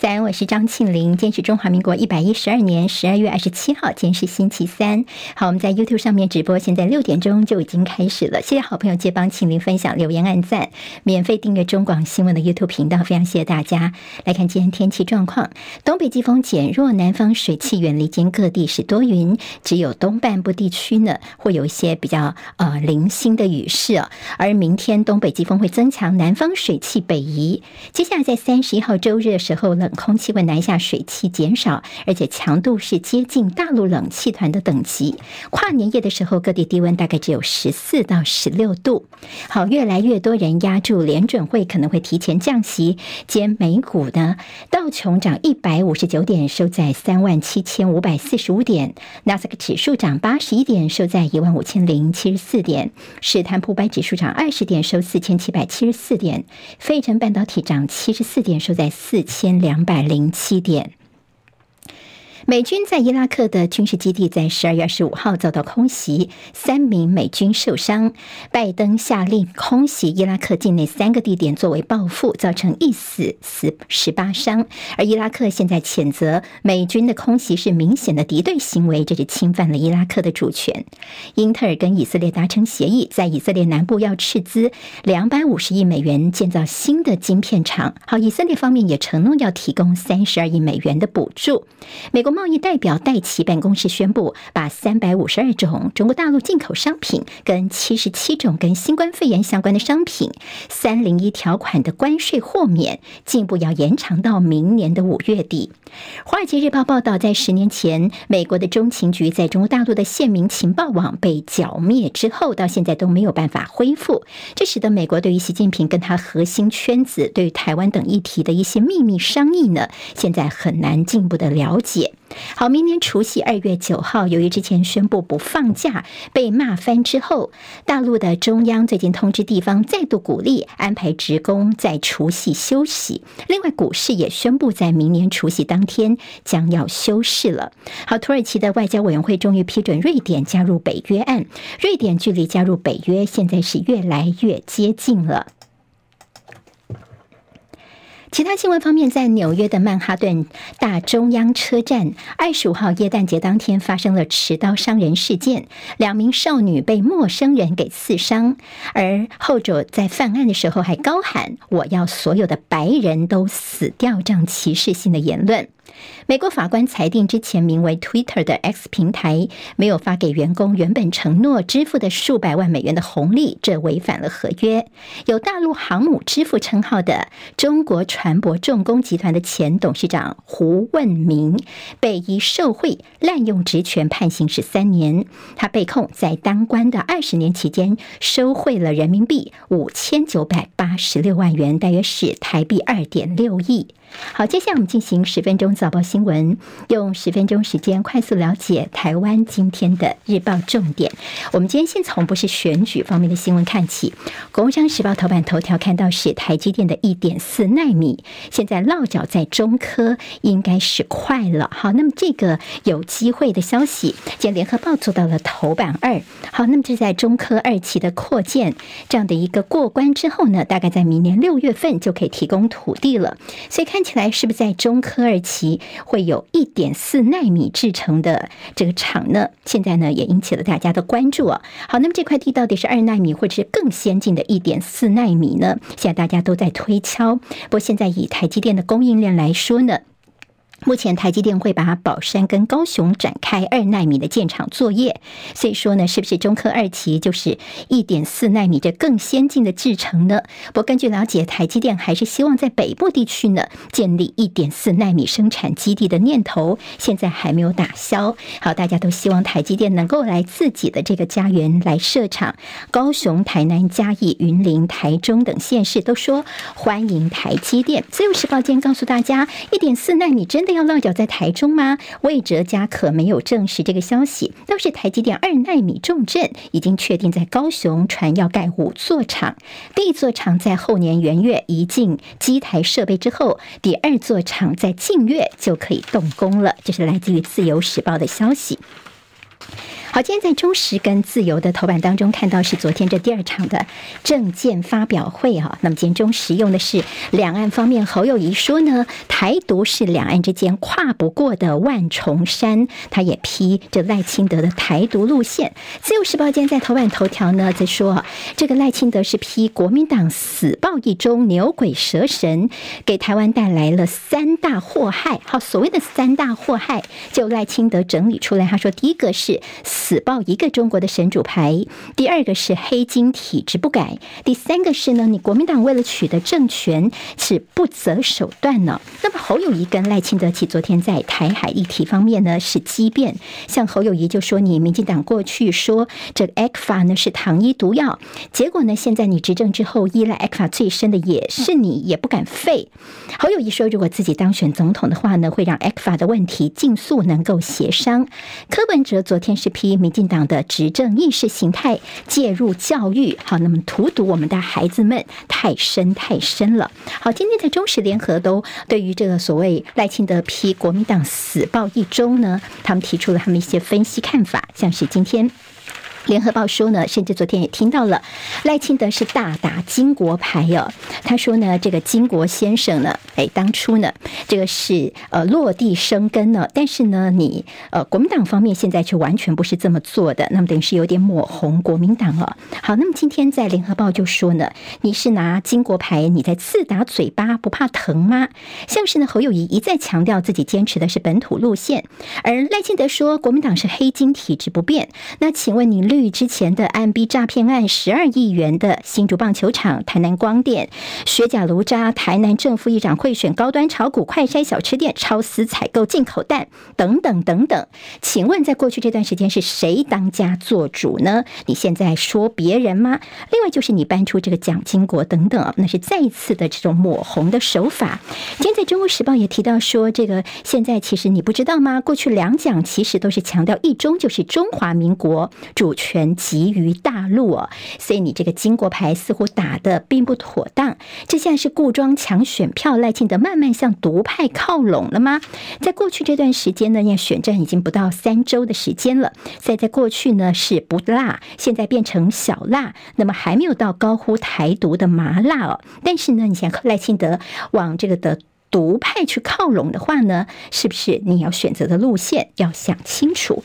早安，我是张庆林。今天是中华民国一百一十二年十二月二十七号，今天是星期三。好，我们在 YouTube 上面直播，现在六点钟就已经开始了。谢谢好朋友借帮庆林分享、留言、按赞，免费订阅中广新闻的 YouTube 频道，非常谢谢大家。来看今天天气状况：东北季风减弱，南方水汽远离，间各地是多云，只有东半部地区呢会有一些比较呃零星的雨势哦。而明天东北季风会增强，南方水汽北移。接下来在三十一号周日的时候呢。空气会南下，水汽减少，而且强度是接近大陆冷气团的等级。跨年夜的时候，各地低温大概只有十四到十六度。好，越来越多人押注联准会可能会提前降息。兼美股呢，道琼涨一百五十九点，收在三万七千五百四十五点；纳斯克指数涨八十一点，收在一万五千零七十四点；史坦普百指数涨二十点，收四千七百七十四点；费城半导体涨七十四点，收在四千两。两百零七点。美军在伊拉克的军事基地在十二月二十五号遭到空袭，三名美军受伤。拜登下令空袭伊拉克境内三个地点作为报复，造成一死死十八伤。而伊拉克现在谴责美军的空袭是明显的敌对行为，这是侵犯了伊拉克的主权。英特尔跟以色列达成协议，在以色列南部要斥资两百五十亿美元建造新的晶片厂。好，以色列方面也承诺要提供三十二亿美元的补助。美国。贸易代表戴奇办公室宣布，把三百五十二种中国大陆进口商品跟七十七种跟新冠肺炎相关的商品三零一条款的关税豁免，进一步要延长到明年的五月底。《华尔街日报》报道，在十年前，美国的中情局在中国大陆的线民情报网被剿灭之后，到现在都没有办法恢复，这使得美国对于习近平跟他核心圈子对于台湾等议题的一些秘密商议呢，现在很难进一步的了解。好，明年除夕二月九号，由于之前宣布不放假被骂翻之后，大陆的中央最近通知地方再度鼓励安排职工在除夕休息。另外，股市也宣布在明年除夕当当天将要休市了。好，土耳其的外交委员会终于批准瑞典加入北约案，瑞典距离加入北约现在是越来越接近了。其他新闻方面，在纽约的曼哈顿大中央车站，二十五号耶诞节当天发生了持刀伤人事件，两名少女被陌生人给刺伤，而后者在犯案的时候还高喊“我要所有的白人都死掉”这样歧视性的言论。美国法官裁定，之前名为 Twitter 的 X 平台没有发给员工原本承诺支付的数百万美元的红利，这违反了合约。有大陆航母之父称号的中国船舶重工集团的前董事长胡问明，被以受贿、滥用职权判刑十三年。他被控在当官的二十年期间，收贿了人民币五千九百八十六万元，大约是台币二点六亿。好，接下来我们进行十分钟早报新闻，用十分钟时间快速了解台湾今天的日报重点。我们今天先从不是选举方面的新闻看起，《工商时报》头版头条看到是台积电的一点四奈米，现在落脚在中科，应该是快了。好，那么这个有机会的消息，今天《联合报》做到了头版二。好，那么这在中科二期的扩建这样的一个过关之后呢，大概在明年六月份就可以提供土地了，所以看。看起来是不是在中科二期会有一点四纳米制成的这个厂呢？现在呢也引起了大家的关注啊。好，那么这块地到底是二纳米或者是更先进的一点四纳米呢？现在大家都在推敲。不过现在以台积电的供应链来说呢？目前台积电会把宝山跟高雄展开二纳米的建厂作业，所以说呢，是不是中科二期就是一点四纳米这更先进的制程呢？不过根据了解，台积电还是希望在北部地区呢建立一点四纳米生产基地的念头，现在还没有打消。好，大家都希望台积电能够来自己的这个家园来设厂，高雄、台南、嘉义、云林、台中等县市都说欢迎台积电。自由时报今天告诉大家，一点四纳米真。要落脚在台中吗？魏哲家可没有证实这个消息。倒是台积电二纳米重镇已经确定在高雄，传要盖五座厂。第一座厂在后年元月移进机台设备之后，第二座厂在近月就可以动工了。这是来自于自由时报的消息。好，今天在中时跟自由的头版当中看到是昨天这第二场的政见发表会哈。那么今天中时用的是两岸方面侯友谊说呢，台独是两岸之间跨不过的万重山，他也批这赖清德的台独路线。自由时报今天在头版头条呢在说，这个赖清德是批国民党死报一中牛鬼蛇神，给台湾带来了三大祸害。好，所谓的三大祸害，就赖清德整理出来，他说第一个是。死抱一个中国的神主牌，第二个是黑金体制不改，第三个是呢，你国民党为了取得政权是不择手段呢。那么侯友谊跟赖清德起昨天在台海议题方面呢是激辩，像侯友宜就说你民进党过去说这个 ECFA 呢是糖衣毒药，结果呢现在你执政之后依赖 ECFA 最深的也是你，也不敢废。侯友宜说，如果自己当选总统的话呢，会让 ECFA 的问题尽速能够协商。柯文哲昨天是批。民进党的执政意识形态介入教育，好，那么荼毒我们的孩子们太深太深了。好，今天的中时联合都对于这个所谓赖清德批国民党死报一中呢，他们提出了他们一些分析看法，像是今天。联合报说呢，甚至昨天也听到了赖清德是大打金国牌哦。他说呢，这个金国先生呢，哎，当初呢，这个是呃落地生根了，但是呢，你呃国民党方面现在却完全不是这么做的，那么等于是有点抹红国民党哦。好，那么今天在联合报就说呢，你是拿金国牌，你在自打嘴巴不怕疼吗？像是呢侯友谊一再强调自己坚持的是本土路线，而赖清德说国民党是黑金体制不变。那请问你绿？之前的安 B 诈骗案，十二亿元的新竹棒球场、台南光电、雪甲炉渣、台南正副议长贿选、高端炒股、快筛小吃店、超私采购进口蛋等等等等，请问在过去这段时间是谁当家做主呢？你现在说别人吗？另外就是你搬出这个蒋经国等等，那是再一次的这种抹红的手法。今天在中国时报也提到说，这个现在其实你不知道吗？过去两蒋其实都是强调一中就是中华民国主权。权集于大陆哦，所以你这个金国牌似乎打得并不妥当。这现在是故装抢选票，赖清德慢慢向独派靠拢了吗？在过去这段时间呢，要选战已经不到三周的时间了。所以在过去呢是不辣，现在变成小辣，那么还没有到高呼台独的麻辣哦。但是呢，你想赖清德往这个的独派去靠拢的话呢，是不是你要选择的路线要想清楚？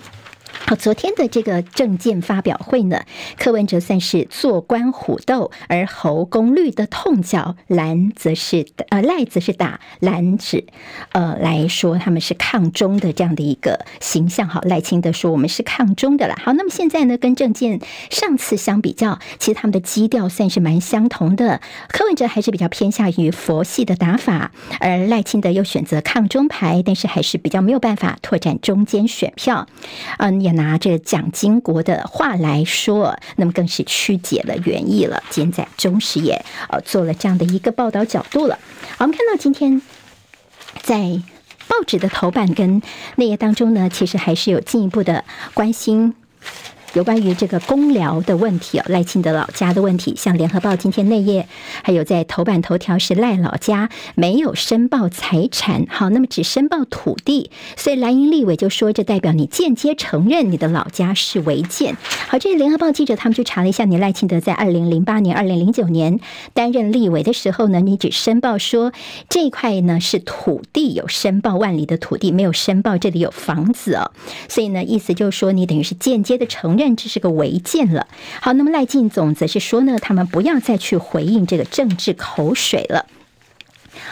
好，昨天的这个政见发表会呢，柯文哲算是坐观虎斗，而侯公绿的痛脚，蓝则是呃赖则是打蓝纸，呃来说他们是抗中的这样的一个形象。好，赖清德说我们是抗中的了。好，那么现在呢，跟政见上次相比较，其实他们的基调算是蛮相同的。柯文哲还是比较偏向于佛系的打法，而赖清德又选择抗中牌，但是还是比较没有办法拓展中间选票。嗯。也拿着蒋经国的话来说，那么更是曲解了原意了。今天在中时也呃做了这样的一个报道角度了。我们看到今天在报纸的头版跟内页当中呢，其实还是有进一步的关心。有关于这个公寮的问题哦，赖清德老家的问题，像联合报今天内页，还有在头版头条是赖老家没有申报财产，好，那么只申报土地，所以蓝营立委就说，这代表你间接承认你的老家是违建。好，这是联合报记者他们去查了一下，你赖清德在二零零八年、二零零九年担任立委的时候呢，你只申报说这块呢是土地，有申报万里的土地，没有申报这里有房子哦，所以呢，意思就是说你等于是间接的承认。认这是个违建了。好，那么赖进总则是说呢，他们不要再去回应这个政治口水了。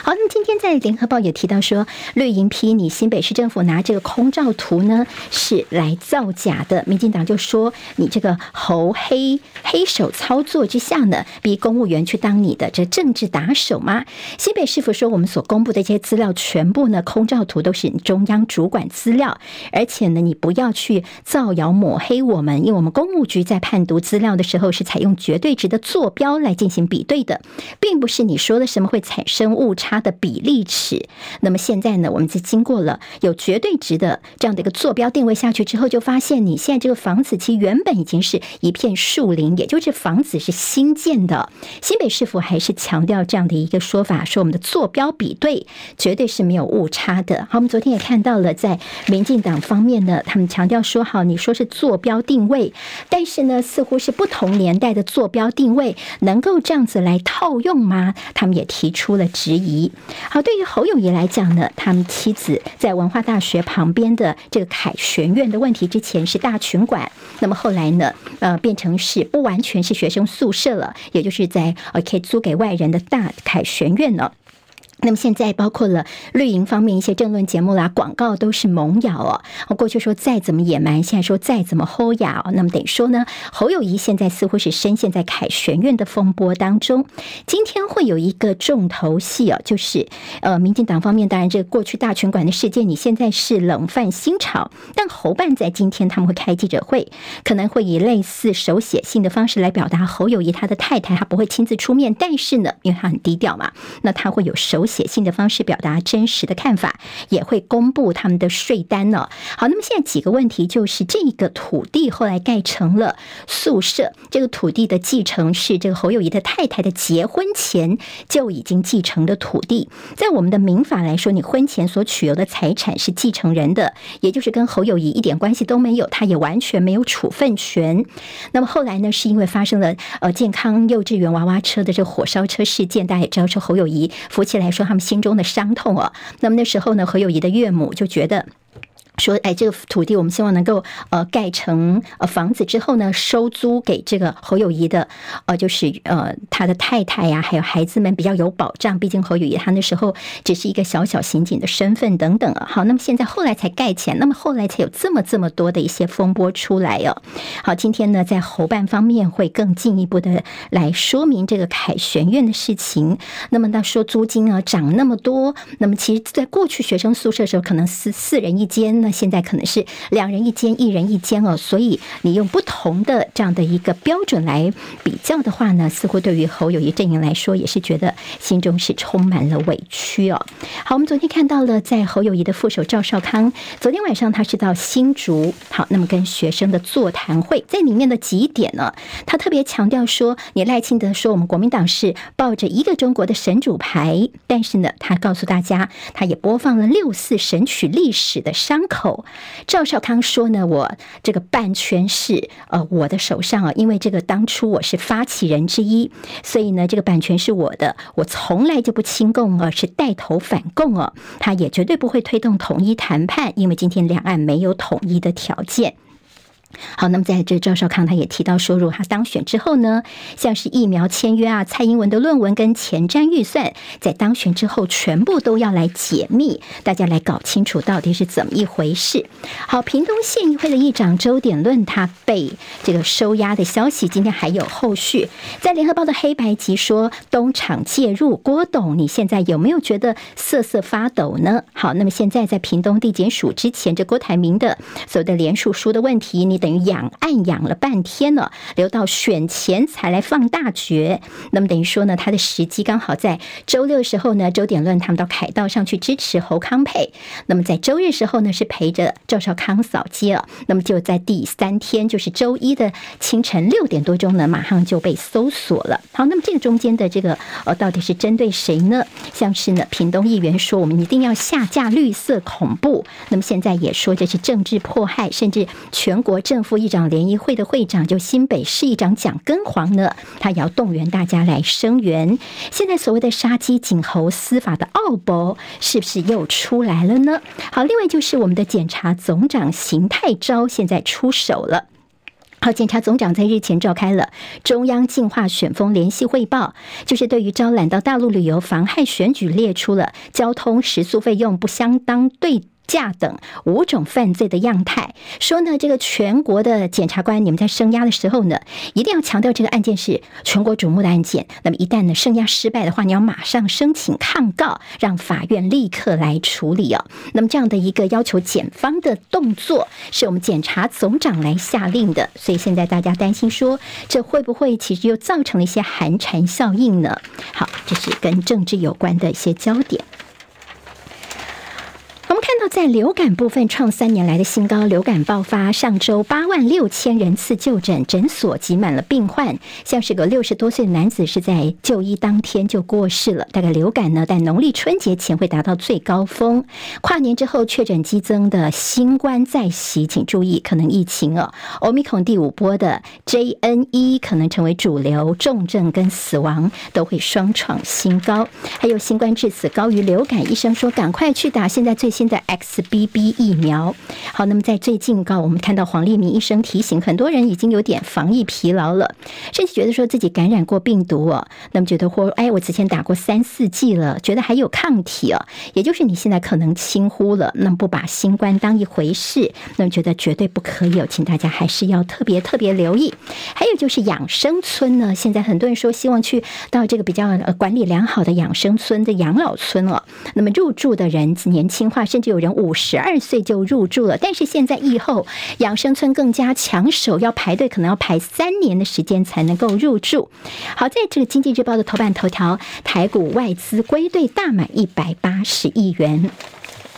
好，那么今天在联合报也提到说，绿营批你新北市政府拿这个空照图呢，是来造假的。民进党就说，你这个侯黑黑手操作之下呢，逼公务员去当你的这政治打手吗？新北市府说，我们所公布的这些资料全部呢，空照图都是中央主管资料，而且呢，你不要去造谣抹黑我们，因为我们公务局在判读资料的时候是采用绝对值的坐标来进行比对的，并不是你说的什么会产生误。误差的比例尺。那么现在呢，我们在经过了有绝对值的这样的一个坐标定位下去之后，就发现你现在这个房子其实原本已经是一片树林，也就是房子是新建的。新北市府还是强调这样的一个说法，说我们的坐标比对绝对是没有误差的。好，我们昨天也看到了，在民进党方面呢，他们强调说，好，你说是坐标定位，但是呢，似乎是不同年代的坐标定位能够这样子来套用吗？他们也提出了质疑。好，对于侯友谊来讲呢，他们妻子在文化大学旁边的这个凯旋院的问题，之前是大群馆，那么后来呢，呃，变成是不完全是学生宿舍了，也就是在呃可以租给外人的大凯旋院了。那么现在包括了绿营方面一些政论节目啦，广告都是猛咬哦。我过去说再怎么野蛮，现在说再怎么齁哑哦。那么等于说呢，侯友谊现在似乎是深陷在凯旋院的风波当中。今天会有一个重头戏哦，就是呃，民进党方面当然这个过去大群馆的事件，你现在是冷饭新炒，但侯办在今天他们会开记者会，可能会以类似手写信的方式来表达侯友谊他的太太，他不会亲自出面，但是呢，因为他很低调嘛，那他会有手。写信的方式表达真实的看法，也会公布他们的税单呢。好，那么现在几个问题就是，这个土地后来盖成了宿舍，这个土地的继承是这个侯友宜的太太的结婚前就已经继承的土地。在我们的民法来说，你婚前所取有的财产是继承人的，也就是跟侯友宜一点关系都没有，他也完全没有处分权。那么后来呢，是因为发生了呃健康幼稚园娃娃车的这个火烧车事件，大家也知道，说侯友宜夫妻来说。他们心中的伤痛哦，那么那时候呢，何友谊的岳母就觉得。说，哎，这个土地我们希望能够呃盖成呃房子之后呢，收租给这个侯友谊的呃，就是呃他的太太呀，还有孩子们比较有保障。毕竟侯友谊他那时候只是一个小小刑警的身份等等啊。好，那么现在后来才盖起来，那么后来才有这么这么多的一些风波出来哦。好，今天呢，在侯办方面会更进一步的来说明这个凯旋苑的事情。那么他说租金啊涨那么多，那么其实在过去学生宿舍的时候，可能是四人一间呢。现在可能是两人一间，一人一间哦，所以你用不同的这样的一个标准来比较的话呢，似乎对于侯友谊阵营来说也是觉得心中是充满了委屈哦。好，我们昨天看到了在侯友谊的副手赵少康，昨天晚上他是到新竹，好，那么跟学生的座谈会，在里面的几点呢，他特别强调说，你赖清德说我们国民党是抱着一个中国的神主牌，但是呢，他告诉大家，他也播放了六四神曲历史的伤口。后赵少康说呢，我这个版权是呃我的手上啊，因为这个当初我是发起人之一，所以呢这个版权是我的，我从来就不亲共，而是带头反共哦，他也绝对不会推动统一谈判，因为今天两岸没有统一的条件。好，那么在这赵少康他也提到说，如果他当选之后呢，像是疫苗签约啊、蔡英文的论文跟前瞻预算，在当选之后全部都要来解密，大家来搞清楚到底是怎么一回事。好，屏东县议会的议长周典论他被这个收押的消息，今天还有后续。在联合报的黑白集说东厂介入，郭董，你现在有没有觉得瑟瑟发抖呢？好，那么现在在屏东地检署之前，这郭台铭的所谓的连署书的问题，你。等于养案养了半天了，留到选前才来放大决。那么等于说呢，他的时机刚好在周六的时候呢，周典论他们到凯道上去支持侯康培。那么在周日时候呢，是陪着赵少康扫街了。那么就在第三天，就是周一的清晨六点多钟呢，马上就被搜索了。好，那么这个中间的这个呃，到底是针对谁呢？像是呢，屏东议员说我们一定要下架绿色恐怖。那么现在也说这是政治迫害，甚至全国。正副议长联谊会的会长，就新北市议长蒋根煌呢，他也要动员大家来声援。现在所谓的杀鸡儆猴司法的奥博，是不是又出来了呢？好，另外就是我们的检察总长邢泰昭现在出手了。好，检察总长在日前召开了中央净化选风联系汇报，就是对于招揽到大陆旅游妨害选举，列出了交通食宿费用不相当对价等五种犯罪的样态，说呢，这个全国的检察官，你们在声押的时候呢，一定要强调这个案件是全国瞩目的案件。那么一旦呢声押失败的话，你要马上申请抗告，让法院立刻来处理哦。那么这样的一个要求检方的动作，是我们检察总长来下令的。所以现在大家担心说，这会不会其实又造成了一些寒蝉效应呢？好，这是跟政治有关的一些焦点。我们看到，在流感部分创三年来的新高，流感爆发，上周八万六千人次就诊，诊所挤满了病患。像是个六十多岁的男子是在就医当天就过世了。大概流感呢，在农历春节前会达到最高峰，跨年之后确诊激增的新冠再袭，请注意，可能疫情哦，欧米孔第五波的 JN. 一可能成为主流，重症跟死亡都会双创新高。还有新冠致死高于流感，医生说赶快去打，现在最新。新的 XBB 疫苗，好，那么在最近告，我们看到黄立民医生提醒，很多人已经有点防疫疲劳了，甚至觉得说自己感染过病毒哦，那么觉得或哎，我之前打过三四剂了，觉得还有抗体哦，也就是你现在可能轻忽了，那么不把新冠当一回事，那么觉得绝对不可以哦，请大家还是要特别特别留意。还有就是养生村呢，现在很多人说希望去到这个比较呃管理良好的养生村的养老村哦，那么入住的人年轻化。甚至有人五十二岁就入住了，但是现在疫后养生村更加抢手，要排队可能要排三年的时间才能够入住。好，在这个经济日报的头版头条，台股外资归队大买一百八十亿元。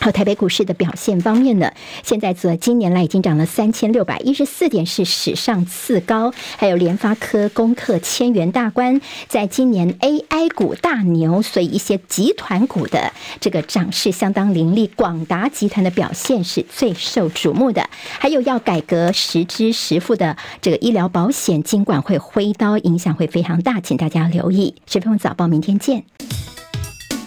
好，台北股市的表现方面呢，现在则今年来已经涨了三千六百一十四点，是史上次高。还有联发科攻克千元大关，在今年 AI 股大牛，所以一些集团股的这个涨势相当凌厉。广达集团的表现是最受瞩目的，还有要改革实支实付的这个医疗保险，尽管会挥刀，影响会非常大，请大家留意。十分钟早报，明天见。